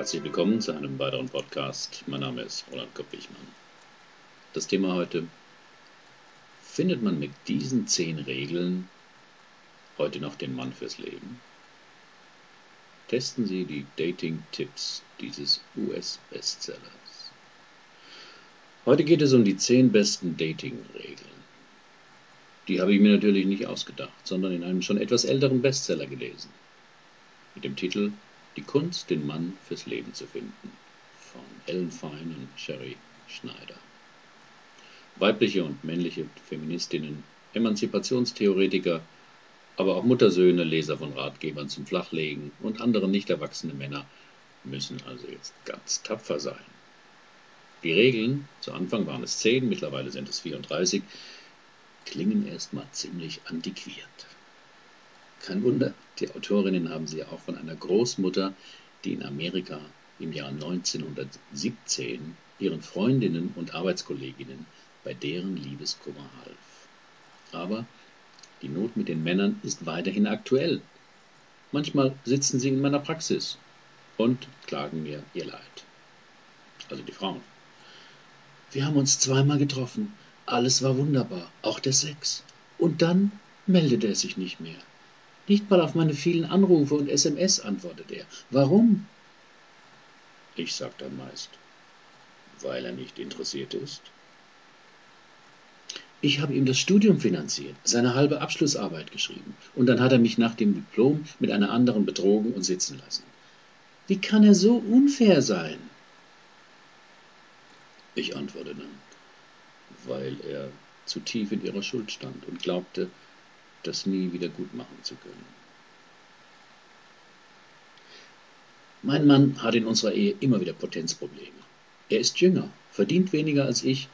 Herzlich willkommen zu einem weiteren Podcast. Mein Name ist Roland Kopp-Wichmann. Das Thema heute: Findet man mit diesen zehn Regeln heute noch den Mann fürs Leben? Testen Sie die Dating-Tipps dieses US-Bestsellers. Heute geht es um die zehn besten Dating-Regeln. Die habe ich mir natürlich nicht ausgedacht, sondern in einem schon etwas älteren Bestseller gelesen. Mit dem Titel Die Kunst, den Mann fürs Leben zu finden von Ellen Fine und Sherry Schneider. Weibliche und männliche Feministinnen, Emanzipationstheoretiker, aber auch Muttersöhne, Leser von Ratgebern zum Flachlegen und andere nicht erwachsene Männer müssen also jetzt ganz tapfer sein. Die Regeln, zu Anfang waren es zehn, mittlerweile sind es 34, klingen erstmal ziemlich antiquiert. Kein Wunder, die Autorinnen haben sie auch von einer Großmutter, die in Amerika im Jahr 1917 ihren Freundinnen und Arbeitskolleginnen bei deren Liebeskummer half. Aber die Not mit den Männern ist weiterhin aktuell. Manchmal sitzen sie in meiner Praxis und klagen mir ihr Leid. Also die Frauen. Wir haben uns zweimal getroffen. Alles war wunderbar, auch der Sex. Und dann meldete er sich nicht mehr. Nicht mal auf meine vielen Anrufe und SMS antwortet er. Warum? Ich sag dann meist, weil er nicht interessiert ist. Ich habe ihm das Studium finanziert, seine halbe Abschlussarbeit geschrieben, und dann hat er mich nach dem Diplom mit einer anderen betrogen und sitzen lassen. Wie kann er so unfair sein? Ich antworte dann, weil er zu tief in ihrer Schuld stand und glaubte, das nie wieder gut machen zu können. Mein Mann hat in unserer Ehe immer wieder Potenzprobleme. Er ist jünger, verdient weniger als ich,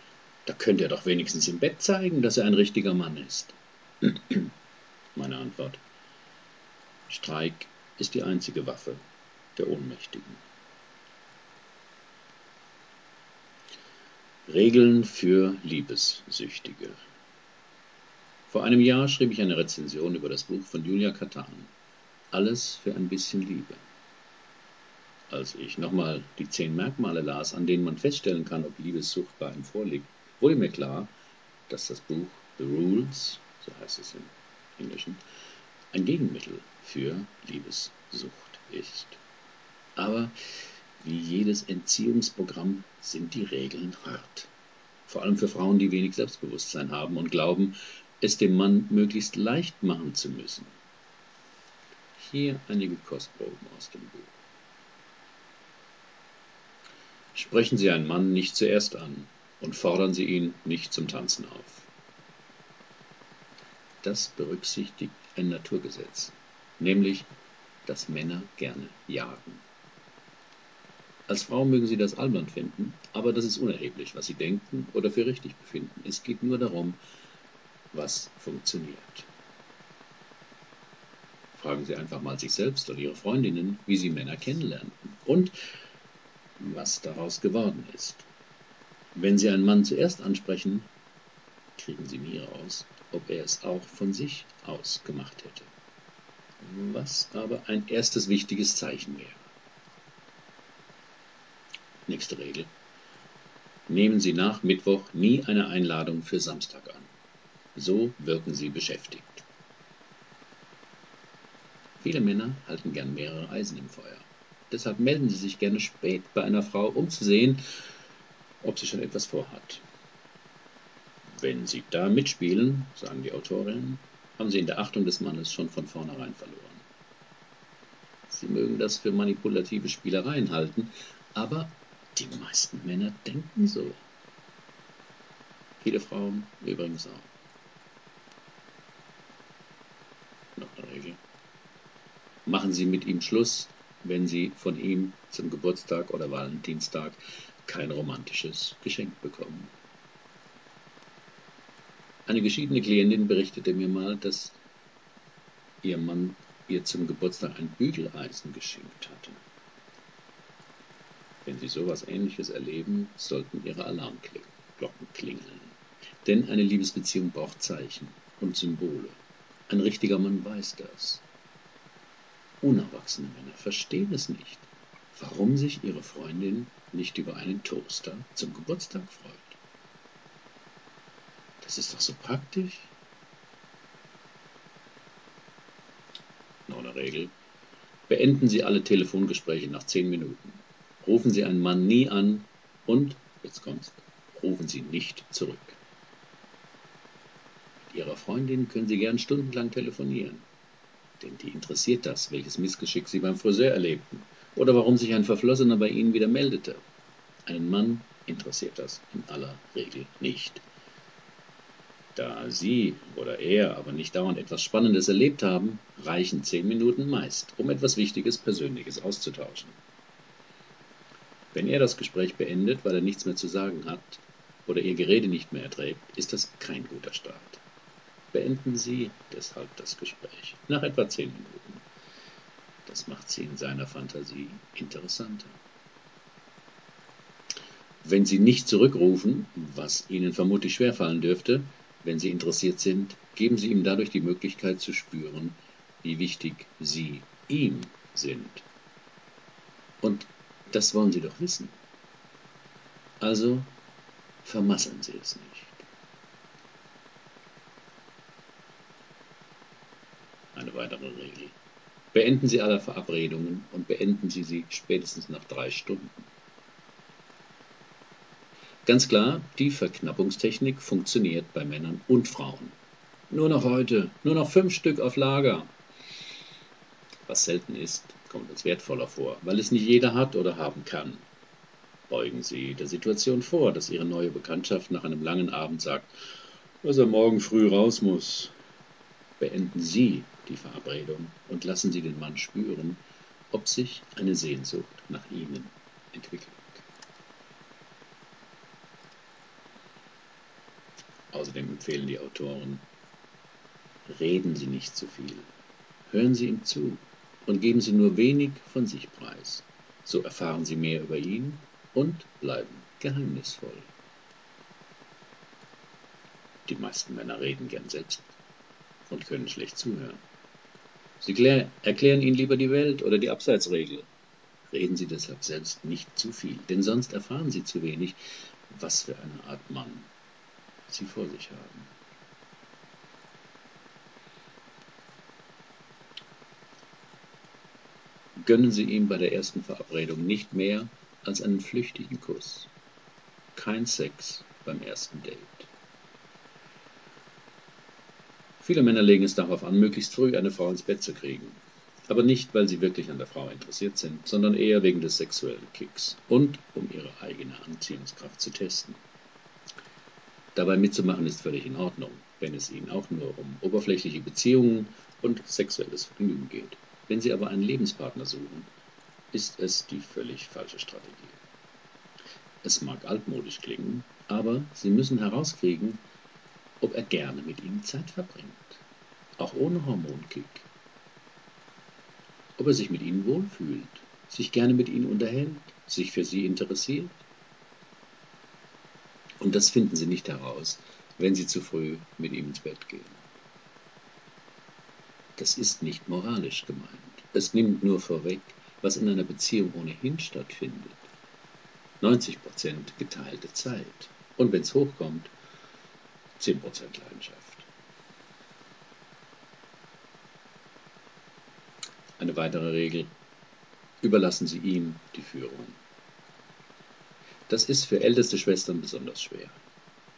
da könnte er doch wenigstens im Bett zeigen, dass er ein richtiger Mann ist. Meine Antwort. Streik ist die einzige Waffe der Ohnmächtigen. Regeln für Liebessüchtige. Vor einem Jahr schrieb ich eine Rezension über das Buch von Julia Katan. Alles für ein bisschen Liebe. Als ich nochmal die zehn Merkmale las, an denen man feststellen kann, ob Liebessucht bei einem vorliegt, wurde mir klar, dass das Buch The Rules, so heißt es im Englischen, ein Gegenmittel für Liebessucht ist. Aber wie jedes Entziehungsprogramm sind die Regeln hart. Vor allem für Frauen, die wenig Selbstbewusstsein haben und glauben, es dem Mann möglichst leicht machen zu müssen. Hier einige Kostproben aus dem Buch. Sprechen Sie einen Mann nicht zuerst an und fordern Sie ihn nicht zum Tanzen auf. Das berücksichtigt ein Naturgesetz, nämlich, dass Männer gerne jagen. Als Frau mögen Sie das albern finden, aber das ist unerheblich, was Sie denken oder für richtig befinden. Es geht nur darum, was funktioniert. Fragen Sie einfach mal sich selbst oder Ihre Freundinnen, wie Sie Männer kennenlernten und was daraus geworden ist. Wenn Sie einen Mann zuerst ansprechen, kriegen Sie nie raus, ob er es auch von sich aus gemacht hätte. Was aber ein erstes wichtiges Zeichen wäre. Nächste Regel. Nehmen Sie nach Mittwoch nie eine Einladung für Samstag an. So wirken sie beschäftigt. Viele Männer halten gern mehrere Eisen im Feuer. Deshalb melden sie sich gerne spät bei einer Frau, um zu sehen, ob sie schon etwas vorhat. Wenn sie da mitspielen, sagen die Autorinnen, haben sie in der Achtung des Mannes schon von vornherein verloren. Sie mögen das für manipulative Spielereien halten, aber die meisten Männer denken so. Viele Frauen übrigens auch. Regel. Machen Sie mit ihm Schluss, wenn Sie von ihm zum Geburtstag oder Valentinstag kein romantisches Geschenk bekommen. Eine geschiedene Klientin berichtete mir mal, dass ihr Mann ihr zum Geburtstag ein Bügeleisen geschenkt hatte. Wenn Sie sowas ähnliches erleben, sollten Ihre Alarmglocken klingeln. Denn eine Liebesbeziehung braucht Zeichen und Symbole. Ein richtiger Mann weiß das. Unerwachsene Männer verstehen es nicht. warum sich Ihre Freundin nicht über einen Toaster zum Geburtstag freut. Das ist doch so praktisch. Noch eine Regel. Beenden Sie alle Telefongespräche nach zehn Minuten. Rufen Sie einen Mann nie an und, jetzt kommt's, rufen Sie nicht zurück. Ihrer Freundin können Sie gern stundenlang telefonieren. Denn die interessiert das, welches Missgeschick Sie beim Friseur erlebten oder warum sich ein Verflossener bei Ihnen wieder meldete. Einen Mann interessiert das in aller Regel nicht. Da Sie oder er aber nicht dauernd etwas Spannendes erlebt haben, reichen zehn Minuten meist, um etwas Wichtiges Persönliches auszutauschen. Wenn er das Gespräch beendet, weil er nichts mehr zu sagen hat oder Ihr Gerede nicht mehr erträgt, ist das kein guter Start. Beenden Sie deshalb das Gespräch nach etwa zehn Minuten. Das macht sie in seiner Fantasie interessanter. Wenn Sie nicht zurückrufen, was Ihnen vermutlich schwerfallen dürfte, wenn Sie interessiert sind, geben Sie ihm dadurch die Möglichkeit zu spüren, wie wichtig Sie ihm sind. Und das wollen Sie doch wissen. Also vermasseln Sie es nicht. Eine weitere Regel. Beenden Sie alle Verabredungen und beenden Sie sie spätestens nach drei Stunden. Ganz klar, die Verknappungstechnik funktioniert bei Männern und Frauen. Nur noch heute, nur noch fünf Stück auf Lager. Was selten ist, kommt uns wertvoller vor, weil es nicht jeder hat oder haben kann. Beugen Sie der Situation vor, dass Ihre neue Bekanntschaft nach einem langen Abend sagt, dass er morgen früh raus muss. Beenden Sie die Verabredung und lassen Sie den Mann spüren, ob sich eine Sehnsucht nach Ihnen entwickelt. Außerdem empfehlen die Autoren, reden Sie nicht zu viel. Hören Sie ihm zu und geben Sie nur wenig von sich preis. So erfahren Sie mehr über ihn und bleiben geheimnisvoll. Die meisten Männer reden gern selbst und können schlecht zuhören. Sie erklären ihnen lieber die Welt oder die Abseitsregel. Reden Sie deshalb selbst nicht zu viel, denn sonst erfahren Sie zu wenig, was für eine Art Mann sie vor sich haben. Gönnen Sie ihm bei der ersten Verabredung nicht mehr als einen flüchtigen Kuss. Kein Sex beim ersten Date. Viele Männer legen es darauf an, möglichst früh eine Frau ins Bett zu kriegen. Aber nicht, weil sie wirklich an der Frau interessiert sind, sondern eher wegen des sexuellen Kicks und um ihre eigene Anziehungskraft zu testen. Dabei mitzumachen ist völlig in Ordnung, wenn es Ihnen auch nur um oberflächliche Beziehungen und sexuelles Vergnügen geht. Wenn Sie aber einen Lebenspartner suchen, ist es die völlig falsche Strategie. Es mag altmodisch klingen, aber Sie müssen herauskriegen, ob er gerne mit Ihnen Zeit verbringt, auch ohne Hormonkick. Ob er sich mit Ihnen wohlfühlt, sich gerne mit Ihnen unterhält, sich für Sie interessiert und das finden Sie nicht heraus, wenn Sie zu früh mit ihm ins Bett gehen. Das ist nicht moralisch gemeint. Es nimmt nur vorweg, was in einer Beziehung ohnehin stattfindet. 90% geteilte Zeit. Und wenn es hochkommt, 10% Leidenschaft. Eine weitere Regel. Überlassen Sie ihm die Führung. Das ist für älteste Schwestern besonders schwer,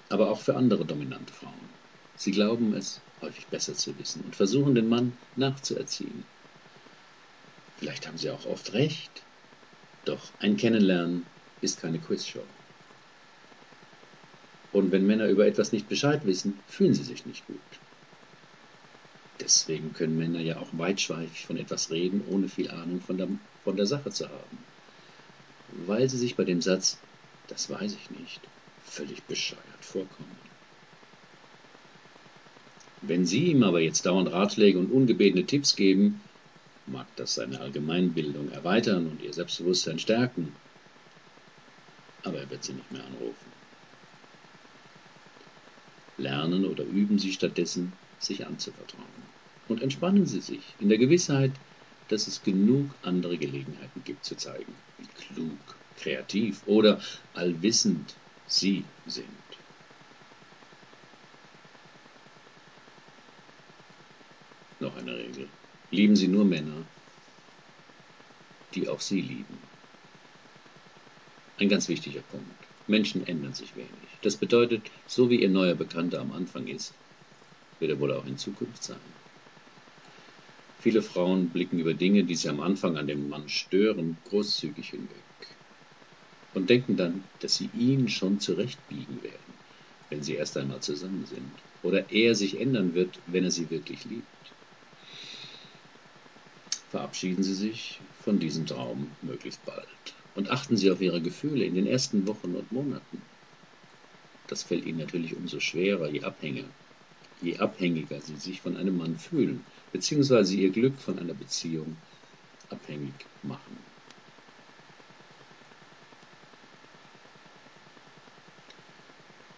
aber auch für andere dominante Frauen. Sie glauben es häufig besser zu wissen und versuchen den Mann nachzuerziehen. Vielleicht haben sie auch oft recht, doch ein Kennenlernen ist keine Quizshow. Und wenn Männer über etwas nicht Bescheid wissen, fühlen sie sich nicht gut. Deswegen können Männer ja auch weitschweifig von etwas reden, ohne viel Ahnung von der, von der Sache zu haben. Weil sie sich bei dem Satz das weiß ich nicht, völlig bescheuert vorkommen. Wenn Sie ihm aber jetzt dauernd Ratschläge und ungebetene Tipps geben, mag das seine Allgemeinbildung erweitern und Ihr Selbstbewusstsein stärken, aber er wird Sie nicht mehr anrufen. Lernen oder üben Sie stattdessen, sich anzuvertrauen. Und entspannen Sie sich in der Gewissheit, dass es genug andere Gelegenheiten gibt zu zeigen, wie klug, kreativ oder allwissend sie sind. Noch eine Regel. Lieben Sie nur Männer, die auch Sie lieben. Ein ganz wichtiger Punkt. Menschen ändern sich wenig. Das bedeutet, so wie Ihr neuer Bekannter am Anfang ist, wird er wohl auch in Zukunft sein. Viele Frauen blicken über Dinge, die sie am Anfang an dem Mann stören, großzügig hinweg und denken dann, dass sie ihn schon zurechtbiegen werden, wenn sie erst einmal zusammen sind, oder er sich ändern wird, wenn er sie wirklich liebt. Verabschieden Sie sich von diesem Traum möglichst bald und achten Sie auf Ihre Gefühle in den ersten Wochen und Monaten. Das fällt Ihnen natürlich umso schwerer, je abhängiger, je abhängiger Sie sich von einem Mann fühlen, beziehungsweise Ihr Glück von einer Beziehung abhängig machen.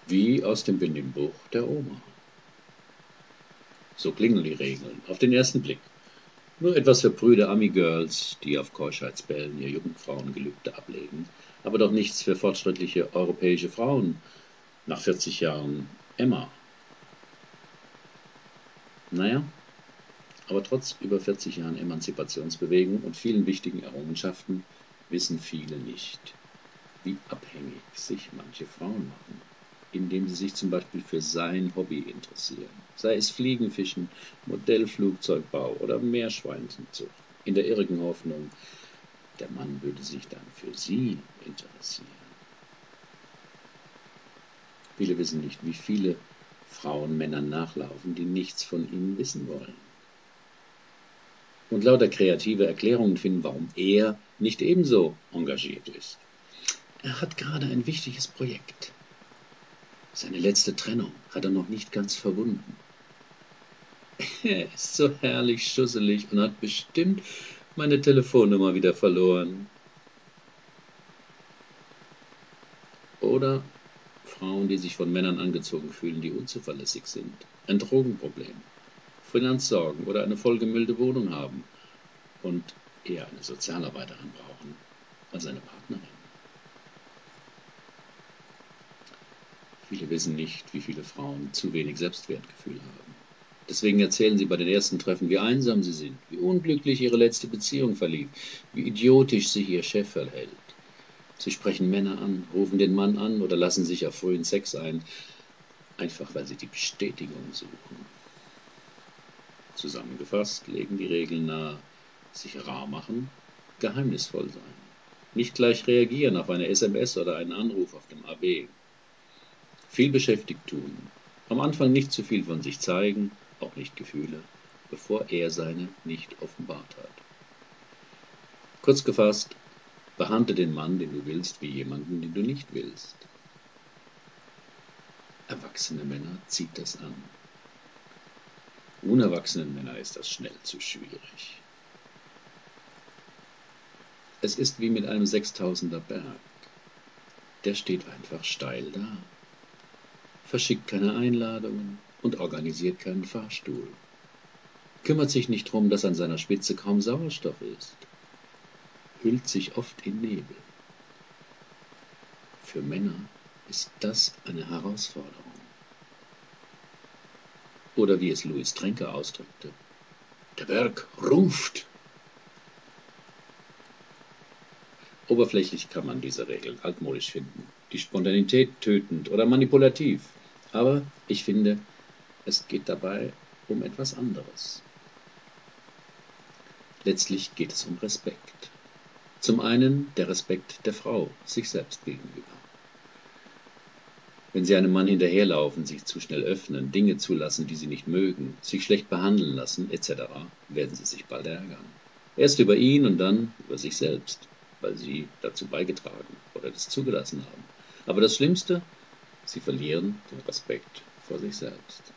Wie aus dem Benimmbuch der Oma. So klingen die Regeln auf den ersten Blick. Nur etwas verbrühte Ami-Girls, die auf Keuschheitsbällen ihr Jungfrauengelübde ablegen, aber doch nichts für fortschrittliche europäische Frauen nach 40 Jahren Emma. Naja, aber trotz über 40 Jahren Emanzipationsbewegung und vielen wichtigen Errungenschaften wissen viele nicht, wie abhängig sich manche Frauen machen indem sie sich zum Beispiel für sein Hobby interessieren, sei es Fliegenfischen, Modellflugzeugbau oder Meerschweinchenzucht, in der irrigen Hoffnung, der Mann würde sich dann für sie interessieren. Viele wissen nicht, wie viele Frauen Männern nachlaufen, die nichts von ihnen wissen wollen. Und lauter kreative Erklärungen finden, warum er nicht ebenso engagiert ist. Er hat gerade ein wichtiges Projekt. Seine letzte Trennung hat er noch nicht ganz verwunden. Er ist so herrlich schusselig und hat bestimmt meine Telefonnummer wieder verloren. Oder Frauen, die sich von Männern angezogen fühlen, die unzuverlässig sind, ein Drogenproblem, Finanzsorgen oder eine vollgemüllte Wohnung haben und eher eine Sozialarbeiterin brauchen als eine Partnerin. Viele wissen nicht, wie viele Frauen zu wenig Selbstwertgefühl haben. Deswegen erzählen sie bei den ersten Treffen, wie einsam sie sind, wie unglücklich ihre letzte Beziehung verlief, wie idiotisch sich ihr Chef verhält. Sie sprechen Männer an, rufen den Mann an oder lassen sich auf frühen Sex ein, einfach weil sie die Bestätigung suchen. Zusammengefasst legen die Regeln nahe, sich rar machen, geheimnisvoll sein, nicht gleich reagieren auf eine SMS oder einen Anruf auf dem AB, viel beschäftigt tun, am Anfang nicht zu viel von sich zeigen, auch nicht Gefühle, bevor er seine nicht offenbart hat. Kurz gefasst, behandle den Mann, den du willst, wie jemanden, den du nicht willst. Erwachsene Männer zieht das an. Unerwachsenen Männer ist das schnell zu schwierig. Es ist wie mit einem Sechstausender Berg. Der steht einfach steil da verschickt keine Einladungen und organisiert keinen Fahrstuhl, kümmert sich nicht darum, dass an seiner Spitze kaum Sauerstoff ist, hüllt sich oft in Nebel. Für Männer ist das eine Herausforderung. Oder wie es Louis Trenker ausdrückte, der Berg ruft. Oberflächlich kann man diese Regeln altmodisch finden, die Spontanität tötend oder manipulativ. Aber ich finde, es geht dabei um etwas anderes. Letztlich geht es um Respekt. Zum einen der Respekt der Frau sich selbst gegenüber. Wenn sie einem Mann hinterherlaufen, sich zu schnell öffnen, Dinge zulassen, die sie nicht mögen, sich schlecht behandeln lassen, etc., werden sie sich bald ärgern. Erst über ihn und dann über sich selbst, weil sie dazu beigetragen oder das zugelassen haben. Aber das Schlimmste, Sie verlieren den Respekt vor sich selbst.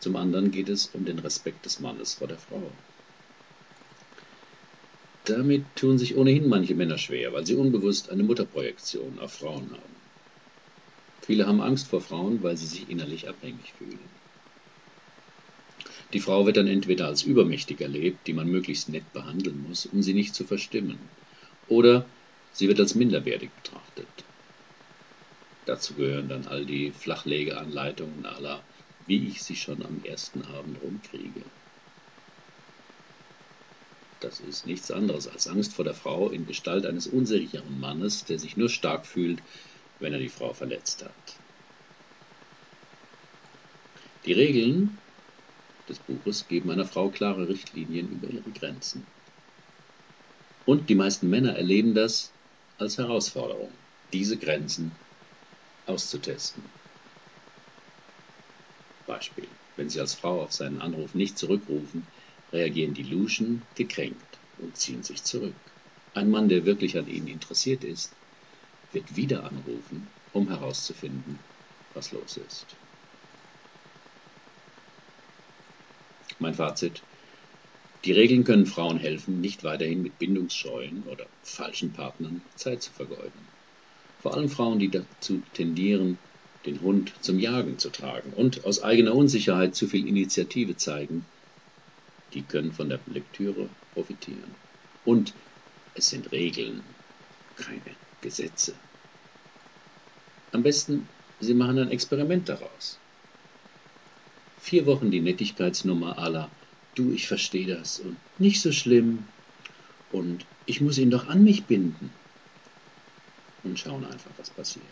Zum anderen geht es um den Respekt des Mannes vor der Frau. Damit tun sich ohnehin manche Männer schwer, weil sie unbewusst eine Mutterprojektion auf Frauen haben. Viele haben Angst vor Frauen, weil sie sich innerlich abhängig fühlen. Die Frau wird dann entweder als übermächtig erlebt, die man möglichst nett behandeln muss, um sie nicht zu verstimmen, oder sie wird als minderwertig betrachtet. Dazu gehören dann all die Flachlegeanleitungen aller, wie ich sie schon am ersten Abend rumkriege. Das ist nichts anderes als Angst vor der Frau in Gestalt eines unsicheren Mannes, der sich nur stark fühlt, wenn er die Frau verletzt hat. Die Regeln des Buches geben einer Frau klare Richtlinien über ihre Grenzen. Und die meisten Männer erleben das als Herausforderung, diese Grenzen auszutesten. Beispiel. Wenn Sie als Frau auf seinen Anruf nicht zurückrufen, reagieren die Luschen gekränkt und ziehen sich zurück. Ein Mann, der wirklich an Ihnen interessiert ist, wird wieder anrufen, um herauszufinden, was los ist. Mein Fazit. Die Regeln können Frauen helfen, nicht weiterhin mit bindungsscheuen oder falschen Partnern Zeit zu vergeuden. Vor allem Frauen, die dazu tendieren, den Hund zum Jagen zu tragen und aus eigener Unsicherheit zu viel Initiative zeigen, die können von der Lektüre profitieren. Und es sind Regeln, keine Gesetze. Am besten, Sie machen ein Experiment daraus. Vier Wochen die Nettigkeitsnummer aller Du, ich verstehe das und nicht so schlimm und ich muss ihn doch an mich binden und schauen einfach, was passiert.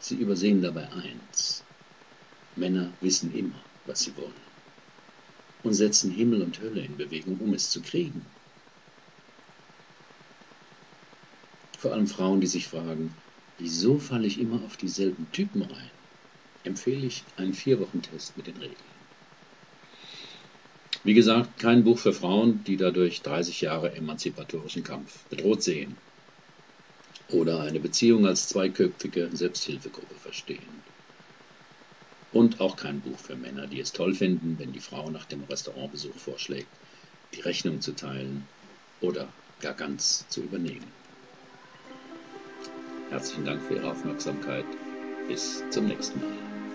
Sie übersehen dabei eins. Männer wissen immer, was sie wollen und setzen Himmel und Hölle in Bewegung, um es zu kriegen. Vor allem Frauen, die sich fragen, wieso falle ich immer auf dieselben Typen rein, empfehle ich einen Vier-Wochen-Test mit den Regeln. Wie gesagt, kein Buch für Frauen, die dadurch 30 Jahre emanzipatorischen Kampf bedroht sehen oder eine Beziehung als zweiköpfige Selbsthilfegruppe verstehen. Und auch kein Buch für Männer, die es toll finden, wenn die Frau nach dem Restaurantbesuch vorschlägt, die Rechnung zu teilen oder gar ganz zu übernehmen. Herzlichen Dank für Ihre Aufmerksamkeit. Bis zum nächsten Mal.